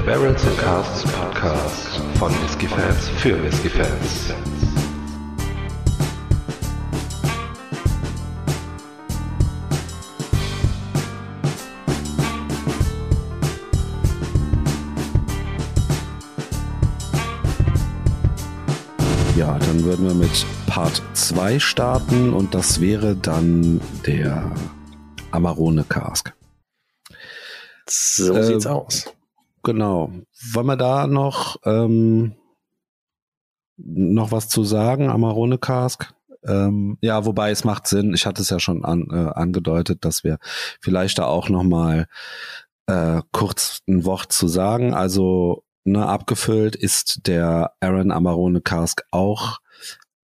Der Barrels and Casts Podcast von Whisky-Fans für Whisky-Fans. Ja, dann würden wir mit Part 2 starten und das wäre dann der Amarone Cask. So Äh, sieht's aus. Genau. Wollen wir da noch, ähm, noch was zu sagen, Amarone Cask? Ähm, ja, wobei es macht Sinn, ich hatte es ja schon an, äh, angedeutet, dass wir vielleicht da auch noch mal äh, kurz ein Wort zu sagen. Also ne, abgefüllt ist der Aaron Amarone Cask auch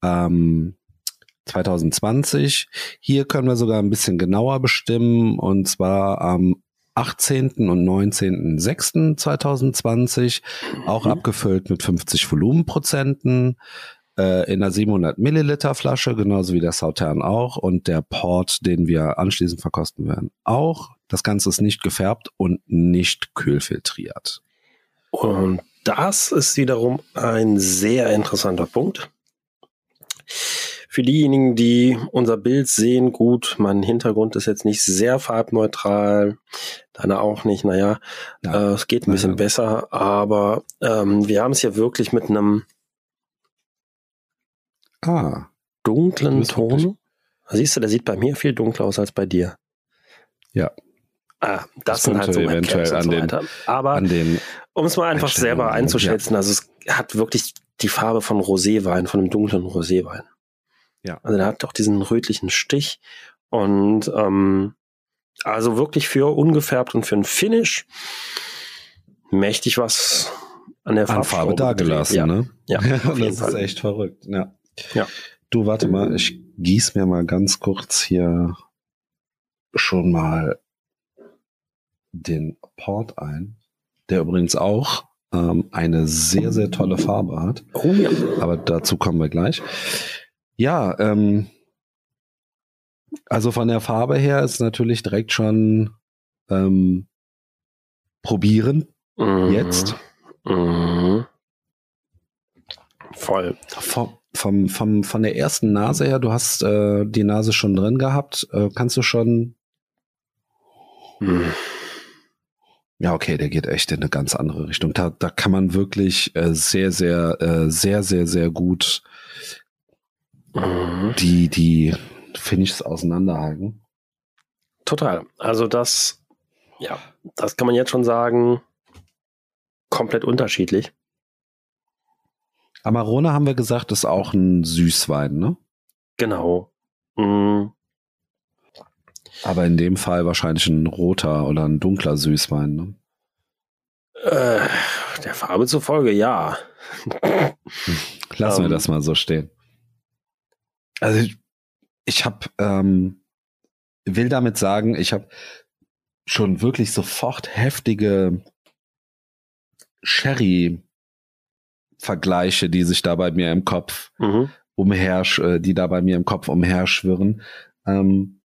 ähm, 2020. Hier können wir sogar ein bisschen genauer bestimmen und zwar am 18. und 19.06.2020, auch Mhm. abgefüllt mit 50 Volumenprozenten äh, in einer 700 Milliliter Flasche, genauso wie der Sautern auch und der Port, den wir anschließend verkosten werden, auch. Das Ganze ist nicht gefärbt und nicht kühlfiltriert. Und das ist wiederum ein sehr interessanter Punkt. Für diejenigen, die unser Bild sehen, gut, mein Hintergrund ist jetzt nicht sehr farbneutral, deine auch nicht, naja, Ja. äh, es geht ein bisschen Naja. besser, aber ähm, wir haben es hier wirklich mit einem Ah, dunklen Du bist wirklich- Ton. Siehst du, der sieht bei mir viel dunkler aus als bei dir. Ja. Ah, das, Das sind halt so eventuell und an so den-. Aber Um es mal einfach selber ja. einzuschätzen, also es hat wirklich die Farbe von Roséwein, von einem dunklen Roséwein. Ja. Also der hat auch diesen rötlichen Stich und ähm, also wirklich für ungefärbt und für ein Finish mächtig was an der an Farbe dagelassen, gedreht. ne? Ja, ja das Fall. ist echt verrückt, ja. Ja. Du, warte mal, ich gieß mir mal ganz kurz hier schon mal den Port ein, der übrigens auch ähm, eine sehr, sehr tolle Farbe hat. Oh ja. Aber dazu kommen wir gleich. Ja, ähm, also von der Farbe her ist natürlich direkt schon ähm, probieren Mhm. jetzt. Mhm. Voll. Vom, vom, vom, von der ersten Nase her, du hast äh, die Nase schon drin gehabt, äh, kannst du schon. Mhm. Ja, okay, der geht echt in eine ganz andere Richtung. Da, da kann man wirklich äh, sehr, sehr, äh, sehr, sehr, sehr gut Mhm. die, die Finishes auseinanderhalten. Total. Also das, ja, das kann man jetzt schon sagen, komplett unterschiedlich. Amarone haben wir gesagt, ist auch ein Süßwein, ne? Genau. Mm, Aber in dem Fall wahrscheinlich ein roter oder ein dunkler Süßwein, ne? äh, der Farbe zufolge, ja. Lassen wir Ähm. das mal so stehen. Also ich, ich habe, ähm, will damit sagen, ich habe schon wirklich sofort heftige Sherry-Vergleiche, die sich da bei mir im Kopf Mhm. umher, äh, die da bei mir im Kopf umherschwirren. Ähm,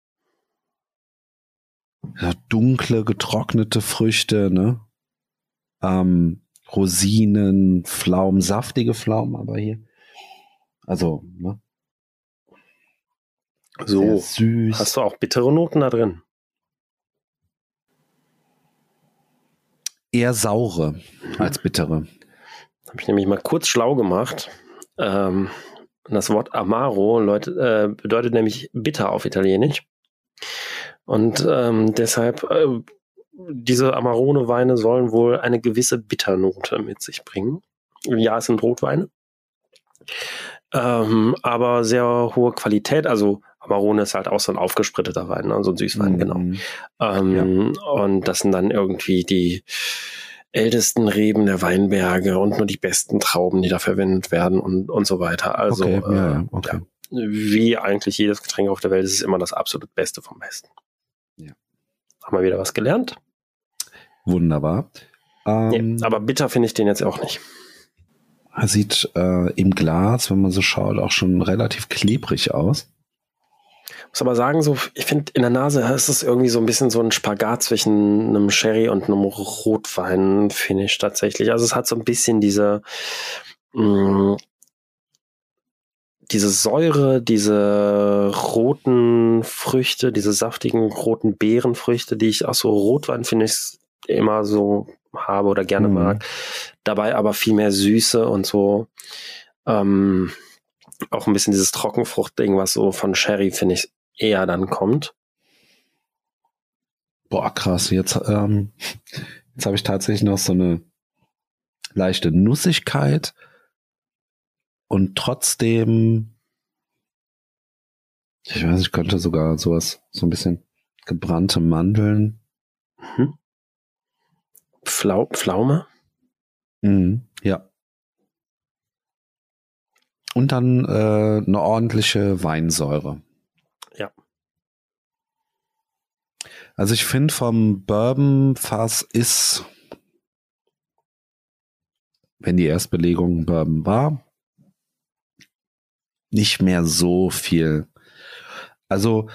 dunkle, getrocknete Früchte, ne? Ähm, Rosinen, Pflaumen, saftige Pflaumen, aber hier. Also, ne? So. Sehr süß. Hast du auch bittere Noten da drin? Eher saure als bittere. Habe ich nämlich mal kurz schlau gemacht. Ähm, das Wort Amaro Leute, äh, bedeutet nämlich bitter auf Italienisch. Und ähm, deshalb, äh, diese Amarone-Weine sollen wohl eine gewisse Bitternote mit sich bringen. Ja, es sind Rotweine. Ähm, aber sehr hohe Qualität. Also Amarone ist halt auch so ein aufgespritteter Wein, ne? so ein Süßwein, genau. Mhm. Ähm, Und das sind dann irgendwie die ältesten Reben der Weinberge und nur die besten Trauben, die da verwendet werden und, und so weiter. Also okay, äh, ja, ja, okay. wie eigentlich jedes Getränk auf der Welt ist es immer das absolut Beste vom Besten. Ja. Haben wir wieder was gelernt? Wunderbar. Ähm, nee, aber bitter finde ich den jetzt auch nicht. er sieht äh, im Glas, wenn man so schaut, auch schon relativ klebrig aus. Muss aber sagen, so, ich finde, in der Nase ist es irgendwie so ein bisschen so ein Spagat zwischen einem Sherry und einem Rotwein-Finish tatsächlich. Also es hat so ein bisschen diese, mh, mm, diese Säure, diese roten Früchte, diese saftigen roten Beerenfrüchte, die ich aus so Rotwein finde ich immer so habe oder gerne mhm. mag. Dabei aber viel mehr Süße und so ähm, auch ein bisschen dieses Trockenfruchtding, was so von Sherry, finde ich, eher dann kommt. Boah, krass. Jetzt, ähm, jetzt habe ich tatsächlich noch so eine leichte Nussigkeit und trotzdem, ich weiß, ich könnte sogar sowas, so ein bisschen gebrannte Mandeln. Mhm. Flau Pflaume? Mhm, ja. Und dann äh, eine ordentliche Weinsäure. Ja. Also ich finde vom Bourbon-Fass ist, wenn die Erstbelegung Bourbon war, nicht mehr so viel. Also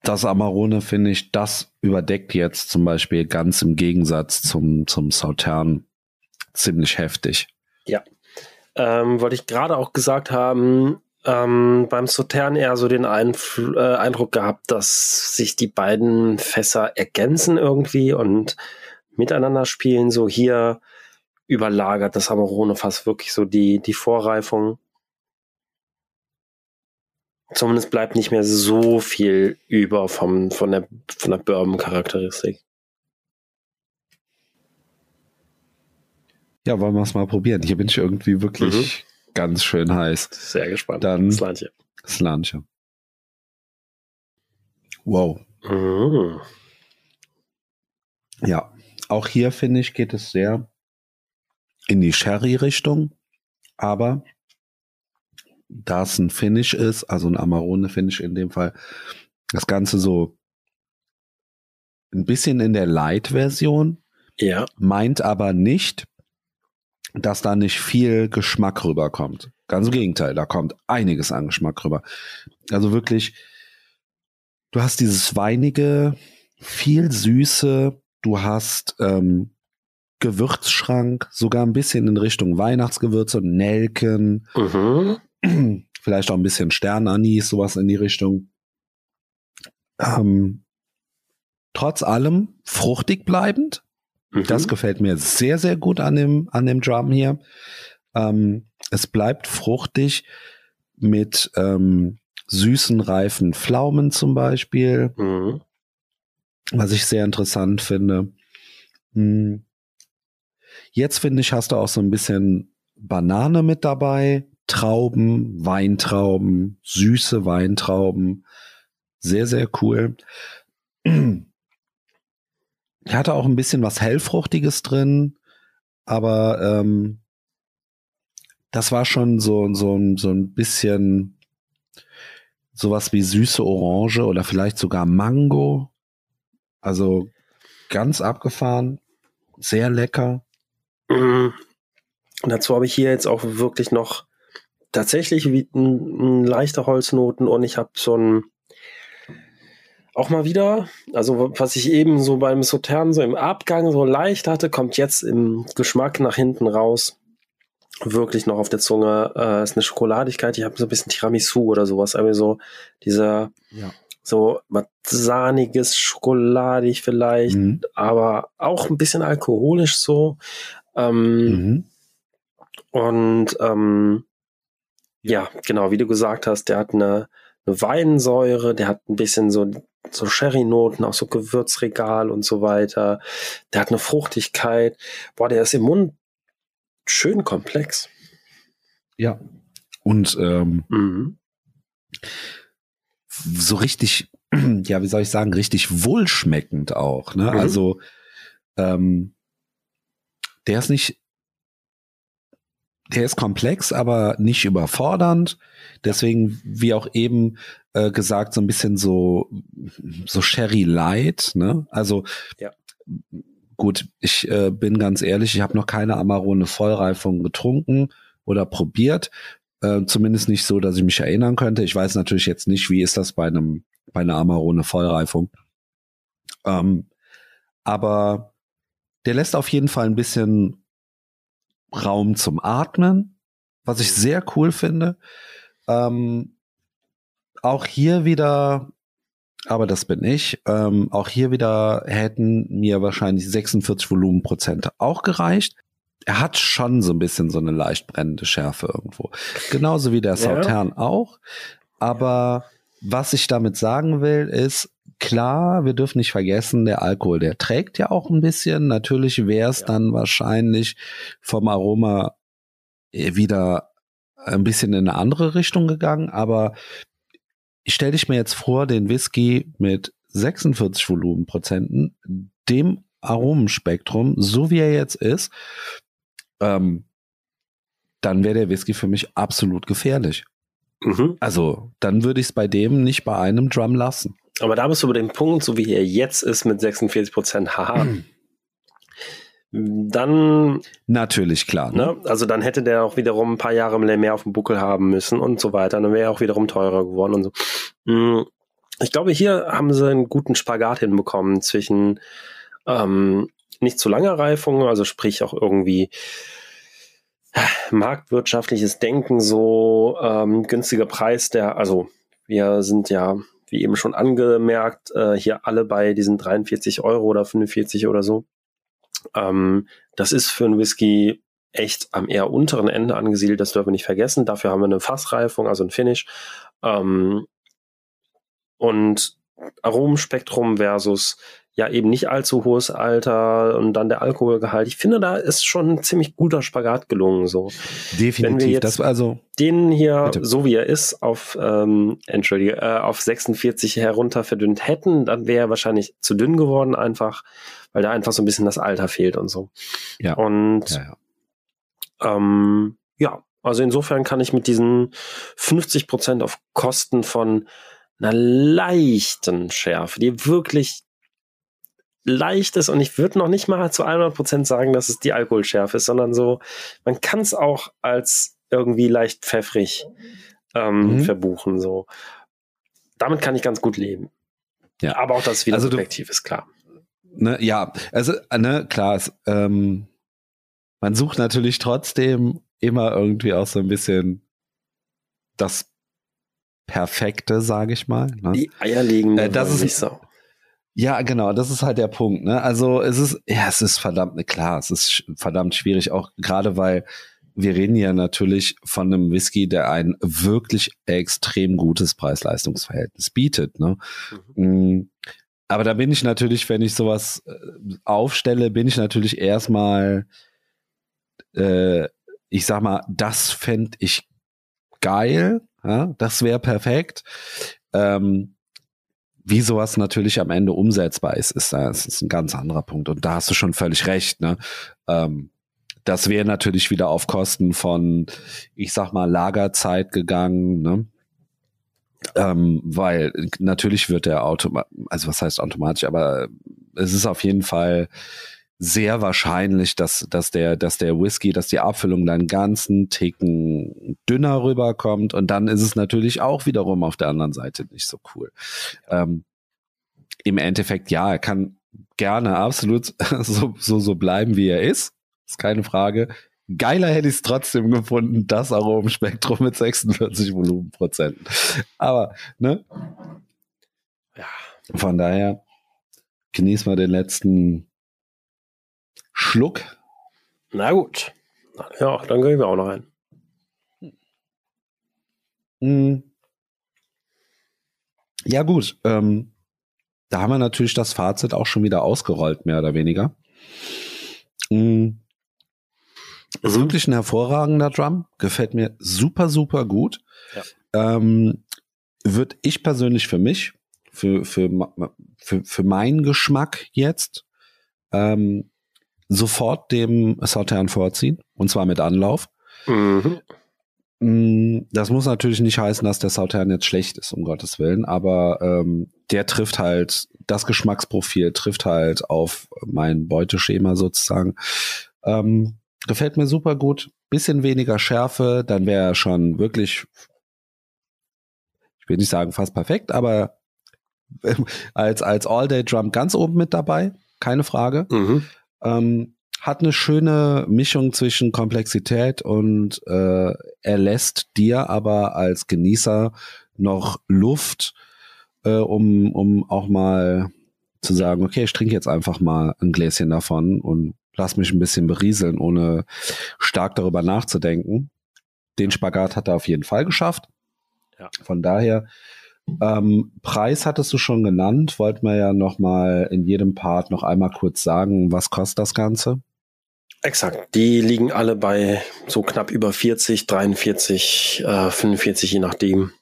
das Amarone finde ich, das überdeckt jetzt zum Beispiel ganz im Gegensatz zum, zum Sautern ziemlich heftig. Ja. Ähm, wollte ich gerade auch gesagt haben, ähm, beim Sautern eher so den Einfl äh, Eindruck gehabt, dass sich die beiden Fässer ergänzen irgendwie und miteinander spielen. So hier überlagert das Amarone fast wirklich so die, die Vorreifung. Zumindest bleibt nicht mehr so viel über vom, von der, von der Bourbon-Charakteristik. Ja, wollen wir es mal probieren. Hier bin ich irgendwie wirklich mhm. Ganz schön heiß. Sehr gespannt. Dann Slantje. Slantje. Wow. Mhm. Ja, auch hier finde ich, geht es sehr in die Sherry-Richtung, aber da es ein Finish ist, also ein Amarone-Finish in dem Fall, das Ganze so ein bisschen in der Light-Version, ja. meint aber nicht, dass da nicht viel Geschmack rüberkommt. Ganz im Gegenteil, da kommt einiges an Geschmack rüber. Also wirklich, du hast dieses weinige, viel Süße, du hast ähm, Gewürzschrank, sogar ein bisschen in Richtung Weihnachtsgewürze, Nelken, mhm. vielleicht auch ein bisschen Sternanis, sowas in die Richtung. Ähm, trotz allem fruchtig bleibend, Mhm. Das gefällt mir sehr, sehr gut an dem, an dem Drum hier. Ähm, es bleibt fruchtig mit ähm, süßen, reifen Pflaumen zum Beispiel, mhm. was ich sehr interessant finde. Hm. Jetzt finde ich, hast du auch so ein bisschen Banane mit dabei, Trauben, Weintrauben, süße Weintrauben. Sehr, sehr cool. Er hatte auch ein bisschen was Hellfruchtiges drin, aber ähm, das war schon so, so, so ein bisschen sowas wie süße Orange oder vielleicht sogar Mango. Also ganz abgefahren, sehr lecker. Mhm. Dazu habe ich hier jetzt auch wirklich noch tatsächlich wie ein, leichter Holznoten und ich habe so ein auch mal wieder, also was ich eben so beim Sautern so im Abgang so leicht hatte, kommt jetzt im Geschmack nach hinten raus. Wirklich noch auf der Zunge äh, ist eine Schokoladigkeit. Ich habe so ein bisschen Tiramisu oder sowas, aber so dieser ja. so was sahniges, schokoladig vielleicht, mhm. aber auch ein bisschen alkoholisch so. Ähm, mhm. Und ähm, ja, genau, wie du gesagt hast, der hat eine, eine Weinsäure, der hat ein bisschen so so Sherry-Noten, auch so Gewürzregal und so weiter. Der hat eine Fruchtigkeit. Boah, der ist im Mund schön komplex. Ja. Und ähm, mhm. so richtig, ja, wie soll ich sagen, richtig wohlschmeckend auch. Ne? Mhm. Also ähm, der ist nicht, der ist komplex, aber nicht überfordernd. Deswegen, wie auch eben äh, gesagt, so ein bisschen so, so Sherry Light, ne? Also, ja. gut, ich äh, bin ganz ehrlich, ich habe noch keine Amarone Vollreifung getrunken oder probiert. Äh, zumindest nicht so, dass ich mich erinnern könnte. Ich weiß natürlich jetzt nicht, wie ist das bei einem bei einer Amarone Vollreifung. Ähm, aber der lässt auf jeden Fall ein bisschen Raum zum Atmen, was ich sehr cool finde. Ähm, auch hier wieder, aber das bin ich, ähm, auch hier wieder hätten mir wahrscheinlich 46 Volumenprozente auch gereicht. Er hat schon so ein bisschen so eine leicht brennende Schärfe irgendwo. Genauso wie der Sautern ja. auch. Aber was ich damit sagen will, ist, klar, wir dürfen nicht vergessen, der Alkohol, der trägt ja auch ein bisschen. Natürlich wäre es ja. dann wahrscheinlich vom Aroma wieder ein bisschen in eine andere Richtung gegangen, aber ich stelle dich mir jetzt vor, den Whisky mit 46 Volumenprozenten, dem Aromenspektrum, so wie er jetzt ist, ähm, dann wäre der Whisky für mich absolut gefährlich. Mhm. Also, dann würde ich es bei dem nicht bei einem Drum lassen. Aber da bist du über den Punkt, so wie er jetzt ist mit 46 Prozent, haha. Dann. Natürlich, klar. Ne? ne? Also dann hätte der auch wiederum ein paar Jahre mehr auf dem Buckel haben müssen und so weiter. Dann wäre er auch wiederum teurer geworden und so. Hm, ich glaube, hier haben sie einen guten Spagat hinbekommen zwischen ähm, nicht zu langer Reifung, also sprich auch irgendwie marktwirtschaftliches Denken, so ähm, günstiger Preis, der, also wir sind ja wie eben schon angemerkt, äh, hier alle bei diesen 43 Euro oder 45 oder so. Ähm, das ist für einen Whisky echt am eher unteren Ende angesiedelt, das dürfen wir nicht vergessen. Dafür haben wir eine Fassreifung, also ein Finish. Ähm, und Aromenspektrum versus ja eben nicht allzu hohes Alter und dann der Alkoholgehalt. Ich finde, da ist schon ein ziemlich guter Spagat gelungen. So. Definitiv. Wenn wir jetzt das also den hier, bitte. so wie er ist, auf ähm, entschuldige, äh, auf 46 herunter verdünnt hätten, dann wäre er wahrscheinlich zu dünn geworden einfach, weil da einfach so ein bisschen das Alter fehlt und so. Ja. Und ja, ja. Ähm, ja, also insofern kann ich mit diesen 50 Prozent auf Kosten von einer leichten Schärfe, die wirklich leicht ist und ich würde noch nicht mal zu 100% sagen, dass es die Alkoholschärfe ist, sondern so, man kann es auch als irgendwie leicht pfeffrig ähm, mhm. verbuchen. So. Damit kann ich ganz gut leben. Ja. Aber auch das wieder also subjektiv ist klar. Ne, ja, also ne, klar, es, ähm, man sucht natürlich trotzdem immer irgendwie auch so ein bisschen das Perfekte, sage ich mal. Ne? Die eierlegende äh, das ist nicht so. Ja, genau, das ist halt der Punkt. Ne? Also es ist, ja, es ist verdammt, ne, klar, es ist verdammt schwierig, auch gerade weil wir reden ja natürlich von einem Whisky, der ein wirklich extrem gutes Preis-Leistungs-Verhältnis bietet. Ne? Mhm. Mm, aber da bin ich natürlich, wenn ich sowas äh, aufstelle, bin ich natürlich erstmal, äh, ich sag mal, das fände ich geil, ja? das wäre perfekt. Ähm, wie sowas natürlich am Ende umsetzbar ist, ist, das ist ein ganz anderer Punkt. Und da hast du schon völlig recht. Ne? Ähm, das wäre natürlich wieder auf Kosten von, ich sag mal, Lagerzeit gegangen. Ne? Ähm, weil natürlich wird der Auto, also was heißt automatisch, aber es ist auf jeden Fall sehr wahrscheinlich, dass, dass der, dass der Whisky, dass die Abfüllung dann ganzen Ticken dünner rüberkommt und dann ist es natürlich auch wiederum auf der anderen Seite nicht so cool. Ähm, Im Endeffekt, ja, er kann gerne absolut so, so, so bleiben, wie er ist. Ist keine Frage. Geiler hätte ich es trotzdem gefunden, das Aromenspektrum mit 46 Volumenprozenten. Aber, ne? Ja. Von daher genieß mal den letzten Schluck. Na gut. Ja, dann gehen wir auch noch ein. Hm. Ja, gut. Ähm, da haben wir natürlich das Fazit auch schon wieder ausgerollt, mehr oder weniger. Mhm. Ist wirklich ein hervorragender Drum. Gefällt mir super, super gut. Ja. Ähm, Würde ich persönlich für mich, für, für, für, für meinen Geschmack jetzt, ähm, sofort dem Sautern vorziehen, und zwar mit Anlauf. Mhm. Mm, das muss natürlich nicht heißen, dass der Sautern jetzt schlecht ist, um Gottes Willen, aber ähm, der trifft halt, das Geschmacksprofil trifft halt auf mein Beuteschema sozusagen. Ähm, gefällt mir super gut. Bisschen weniger Schärfe, dann wäre er schon wirklich, ich will nicht sagen fast perfekt, aber als, als All-Day-Drum ganz oben mit dabei, keine Frage. Mhm. Ähm, hat eine schöne Mischung zwischen Komplexität und äh, er lässt dir aber als Genießer noch Luft, äh, um, um auch mal zu sagen, okay, ich trinke jetzt einfach mal ein Gläschen davon und lass mich ein bisschen berieseln, ohne stark darüber nachzudenken. Den Spagat hat er auf jeden Fall geschafft. Ja. Von daher, ähm, Preis hattest du schon genannt, wollten wir ja noch mal in jedem Part noch einmal kurz sagen, was kostet das Ganze? Exakt. Die liegen alle bei so knapp über 40, 43, äh, 45, je nachdem.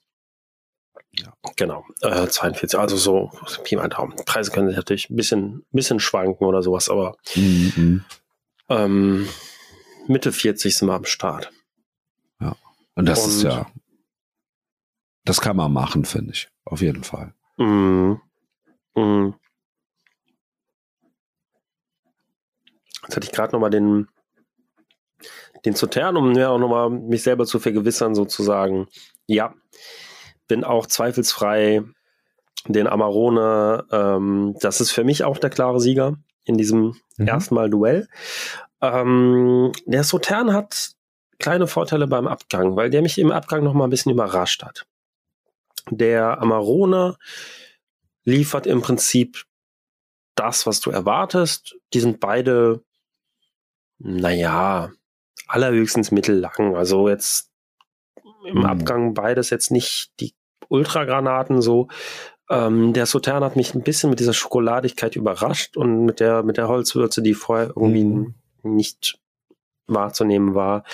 Ja. Genau, äh, 42, also so Pi mal Daumen. Preise können sich natürlich ein bisschen, bisschen schwanken oder sowas, aber Mhm. ähm, Mitte 40 sind wir am Start. Und das ist Und- ja, das kann man machen, finde ich. Auf jeden Fall. Mm. Mm. Jetzt hatte ich gerade nochmal den, den Zutern, um mir auch nochmal mich selber zu vergewissern, sozusagen. Ja, bin auch zweifelsfrei den Amarone. Ähm, das ist für mich auch der klare Sieger in diesem Mhm. ersten Mal Duell. Ähm, der Sautern hat kleine Vorteile beim Abgang, weil der mich im Abgang noch mal ein bisschen überrascht hat. Der Amarone liefert im Prinzip das, was du erwartest. Die sind beide, naja, allerhöchstens mittellang. Also jetzt im Mhm. Abgang beides jetzt nicht die Ultragranaten so. Ähm, der Sautern hat mich ein bisschen mit dieser Schokoladigkeit überrascht und mit der, mit der Holzwürze, die vorher irgendwie Mhm. nicht wahrzunehmen war.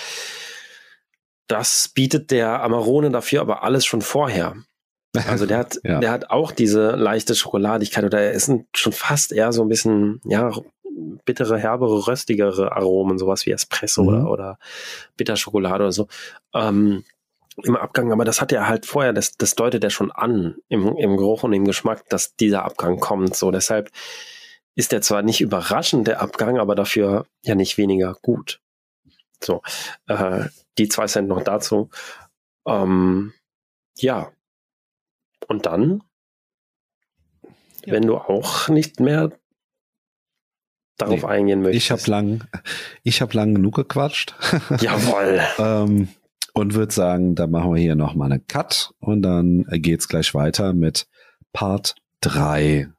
Das bietet der Amarone dafür aber alles schon vorher. Also der hat, Ja. der hat auch diese leichte Schokoladigkeit oder er ist schon fast eher so ein bisschen, ja, bittere, herbere, röstigere Aromen, sowas wie Espresso Mhm. oder, oder Bitterschokolade oder so. Ähm, Im Abgang, aber das hat er halt vorher, das, das deutet er schon an im, im Geruch und im Geschmack, dass dieser Abgang kommt. So, deshalb ist der zwar nicht überraschend, der Abgang, aber dafür ja nicht weniger gut. So, äh, die zwei Cent noch dazu. Ähm, ja. Und dann, Ja. wenn du auch nicht mehr darauf Nee, eingehen möchtest. Ich habe lang, ich habe lang genug gequatscht. Jawohl. ähm, und würde sagen, dann machen wir hier noch mal einen Cut und dann geht's gleich weiter mit Part 3